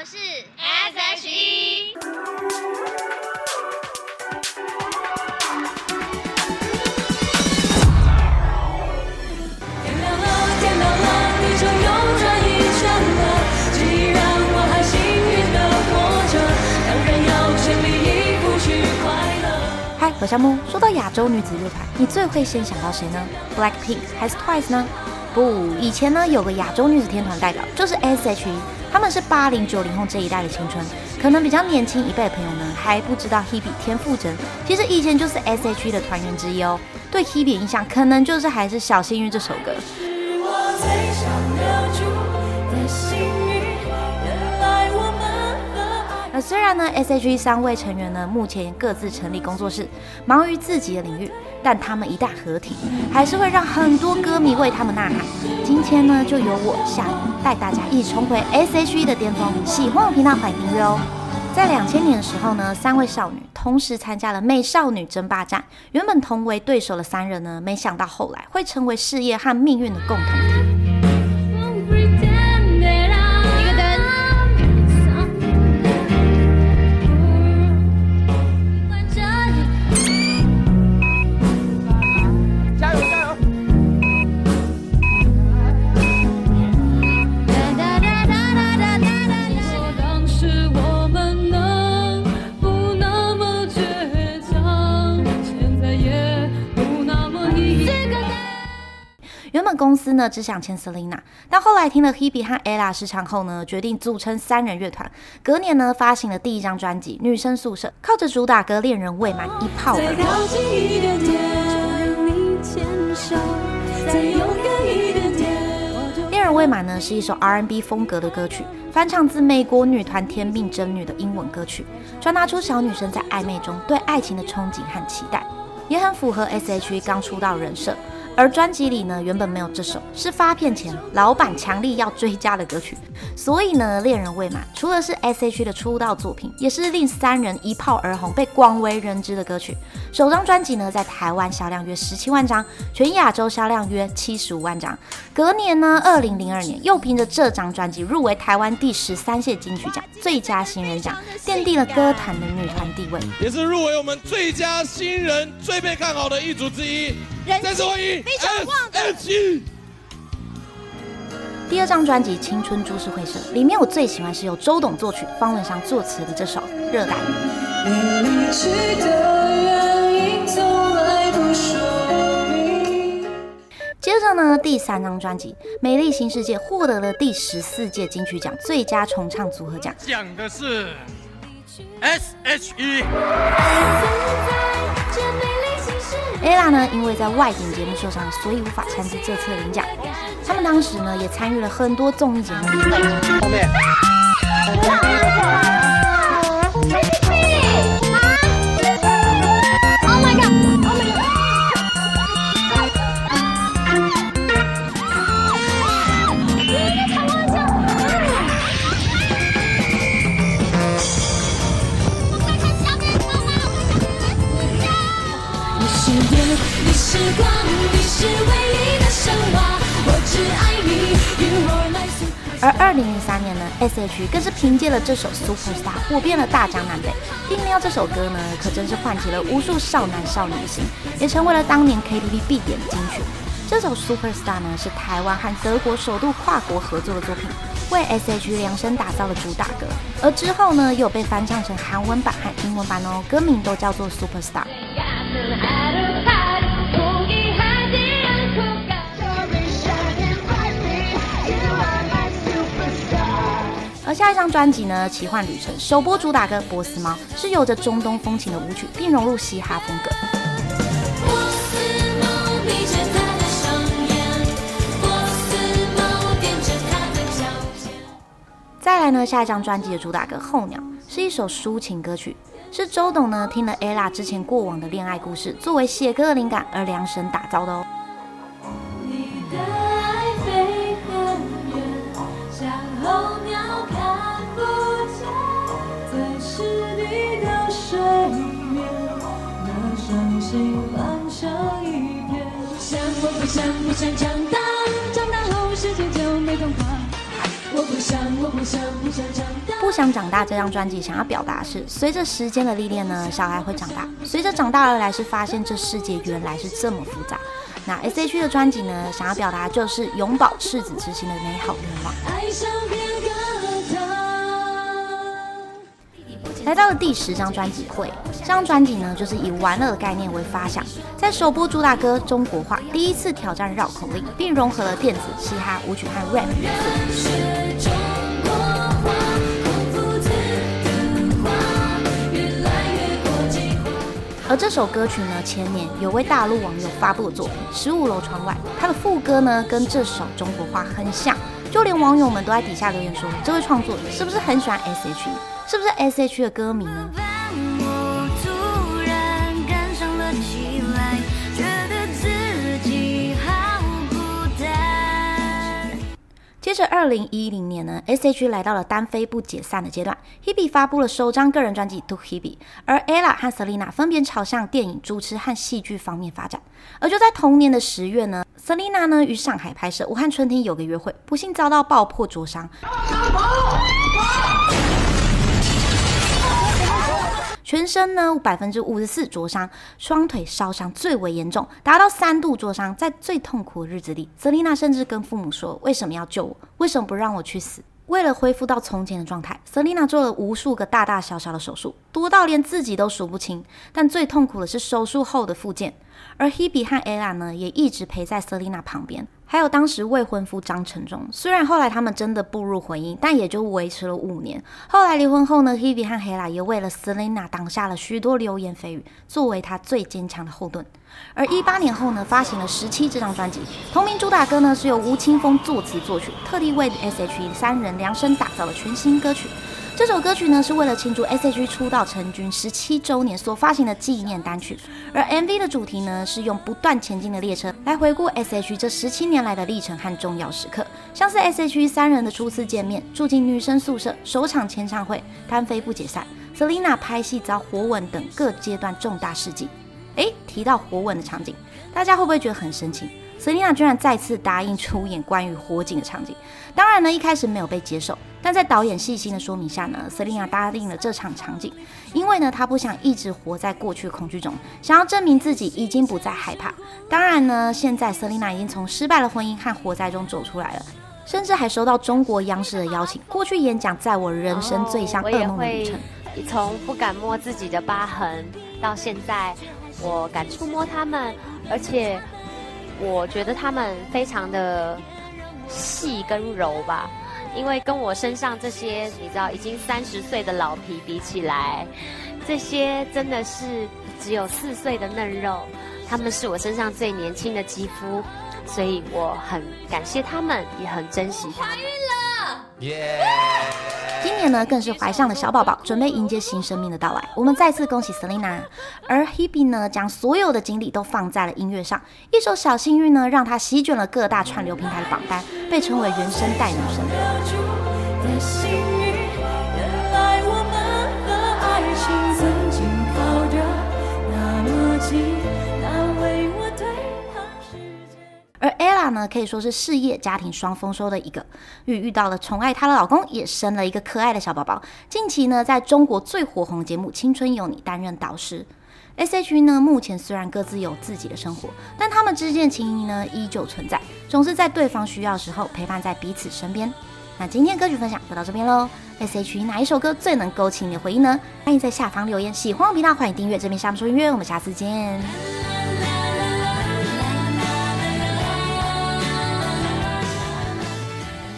们是 S.H.E。天亮了，天亮了，地球又转一圈了。既然我还幸运的活着，当然要全力以赴去快乐。嗨，我是夏木。说到亚洲女子乐团，你最会先想到谁呢？Blackpink 还是 Twice 呢？不，以前呢有个亚洲女子天团代表，就是 S.H.E。他们是八零九零后这一代的青春，可能比较年轻一辈的朋友呢还不知道 Hebe 田馥甄，其实以前就是 S.H.E 的团员之一哦。对 Hebe 的印象可能就是还是小幸运这首歌。虽然呢 S.H.E 三位成员呢目前各自成立工作室，忙于自己的领域。但他们一旦合体，还是会让很多歌迷为他们呐喊。今天呢，就由我夏带大家一起重回 S.H.E 的巅峰。喜欢我频道，欢迎订阅哦。在两千年的时候呢，三位少女同时参加了美少女争霸战。原本同为对手的三人呢，没想到后来会成为事业和命运的共同体。公司呢只想签 Selina，但后来听了 Hebe 和 Ella 试唱后呢，决定组成三人乐团。隔年呢发行了第一张专辑《女生宿舍》，靠着主打歌《恋人未满》一炮而红。《恋人未满》呢是一首 R&B 风格的歌曲，翻唱自美国女团天命真女的英文歌曲，传达出小女生在暧昧中对爱情的憧憬和期待，也很符合 S.H.E 刚出道人设。而专辑里呢，原本没有这首，是发片前老板强力要追加的歌曲。所以呢，《恋人未满》除了是 SH 的出道作品，也是令三人一炮而红、被广为人知的歌曲。首张专辑呢，在台湾销量约十七万张，全亚洲销量约七十五万张。隔年呢，二零零二年又凭着这张专辑入围台湾第十三届金曲奖最佳新人奖，奠定了歌坛的女团地位，也是入围我们最佳新人最被看好的一组之一。再次欢迎 S.H.E。第二张专辑《青春株式会社》里面，我最喜欢是由周董作曲、方文山作词的这首《热带雨》。接着呢，第三张专辑《美丽新世界》获得了第十四届金曲奖最佳重唱组合奖，讲的是 S.H.E。Ella 呢，因为在外景节目受伤，所以无法参加这次的领奖。他们当时呢，也参与了很多综艺节目。后面。而二零零三年呢，S.H.E 更是凭借了这首《Superstar》火遍了大江南北。《定料》这首歌呢，可真是唤起了无数少男少女的心，也成为了当年 KTV 必点的金曲。这首《Superstar》呢，是台湾和德国首度跨国合作的作品，为 S.H.E 量身打造的主打歌。而之后呢，又被翻唱成韩文版和英文版哦，歌名都叫做《Superstar》。而下一张专辑呢，《奇幻旅程》首播主打歌《波斯猫》是有着中东风情的舞曲，并融入嘻哈风格。再来呢，下一张专辑的主打歌《候鸟》是一首抒情歌曲，是周董呢听了 Ella 之前过往的恋爱故事，作为写歌的灵感而量身打造的哦。我不想不想长大，长大后世界就没童话，我不想，不想长大。不想长大这张专辑想要表达的是，随着时间的历练呢，小孩会长大；随着长大而来，是发现这世界原来是这么复杂。那 S.H.E 的专辑呢，想要表达就是永葆赤子之心的美好愿望。爱上来到了第十张专辑《会》，这张专辑呢，就是以玩乐的概念为发想，在首播主打歌《中国话》第一次挑战绕口令，并融合了电子、嘻哈、舞曲和 rap。而这首歌曲呢，前年有位大陆网友发布的作品《十五楼窗外》，它的副歌呢跟这首中国话很像，就连网友们都在底下留言说，这位创作者是不是很喜欢 S.H.E？是不是 S H 的歌迷呢？接着，二零一零年呢，S H 来到了单飞不解散的阶段，Hebe 发布了首张个人专辑《To Hebe》，而 Ella 和 Selina 分别朝向电影、主持和戏剧方面发展。而就在同年的十月呢泽丽娜呢于上海拍摄《武汉春天有个约会》，不幸遭到爆破灼伤。全身呢百分之五十四灼伤，双腿烧伤最为严重，达到三度灼伤。在最痛苦的日子里泽丽娜甚至跟父母说：“为什么要救我？为什么不让我去死？”为了恢复到从前的状态，Selina 做了无数个大大小小的手术，多到连自己都数不清。但最痛苦的是手术后的复健。而 Hebe 和 Ella 呢，也一直陪在 Selina 旁边。还有当时未婚夫张承忠，虽然后来他们真的步入婚姻，但也就维持了五年。后来离婚后呢，Hebe 和 Hella 也为了 Selina 挡下了许多流言蜚语，作为她最坚强的后盾。而一八年后呢，发行了《十七》这张专辑，同名主打歌呢是由吴青峰作词作曲，特地为 S.H.E 三人量身打造的全新歌曲。这首歌曲呢，是为了庆祝 S.H.E 出道成军十七周年所发行的纪念单曲，而 MV 的主题呢，是用不断前进的列车来回顾 S.H.E 这十七年来的历程和重要时刻，像是 S.H.E 三人的初次见面、住进女生宿舍、首场签唱会、单飞不解散、Selina 拍戏遭火吻等各阶段重大事迹。诶，提到火吻的场景，大家会不会觉得很神奇？？Selina 居然再次答应出演关于火警的场景，当然呢，一开始没有被接受，但在导演细心的说明下呢，Selina 答应了这场场景，因为呢，她不想一直活在过去恐惧中，想要证明自己已经不再害怕。当然呢，现在 Selina 已经从失败的婚姻和火灾中走出来了，甚至还收到中国央视的邀请，过去演讲在我人生最像噩梦的旅程。从不敢摸自己的疤痕，到现在我敢触摸他们，而且。我觉得他们非常的细跟柔吧，因为跟我身上这些你知道已经三十岁的老皮比起来，这些真的是只有四岁的嫩肉，他们是我身上最年轻的肌肤，所以我很感谢他们，也很珍惜他们。怀孕了，耶！今年呢，更是怀上了小宝宝，准备迎接新生命的到来。我们再次恭喜 Selina，而 Hebe 呢，将所有的精力都放在了音乐上。一首《小幸运》呢，让她席卷了各大串流平台的榜单，被称为原声带女神。而 Ella 呢，可以说是事业家庭双丰收的一个，遇遇到了宠爱她的老公，也生了一个可爱的小宝宝。近期呢，在中国最火红的节目《青春有你》担任导师。S.H.E 呢，目前虽然各自有自己的生活，但他们之间的情谊呢，依旧存在，总是在对方需要的时候陪伴在彼此身边。那今天歌曲分享就到这边喽。S.H.E 哪一首歌最能勾起你的回忆呢？欢迎在下方留言。喜欢我频道，欢迎订阅这边夏慕说音乐。我们下次见。